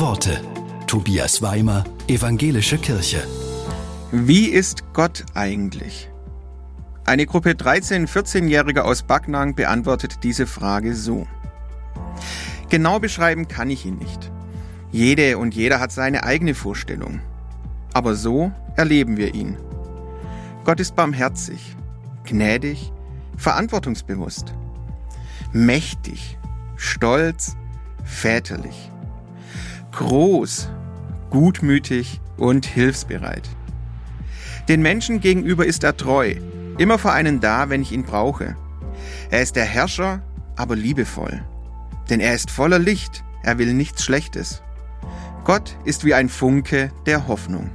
Worte. Tobias Weimer, Evangelische Kirche. Wie ist Gott eigentlich? Eine Gruppe 13-, 14-Jähriger aus Backnang beantwortet diese Frage so. Genau beschreiben kann ich ihn nicht. Jede und jeder hat seine eigene Vorstellung. Aber so erleben wir ihn. Gott ist barmherzig, gnädig, verantwortungsbewusst, mächtig, stolz, väterlich, groß, gutmütig und hilfsbereit. Den Menschen gegenüber ist er treu, immer für einen da, wenn ich ihn brauche. Er ist der Herrscher, aber liebevoll. Denn er ist voller Licht, er will nichts Schlechtes. Gott ist wie ein Funke der Hoffnung.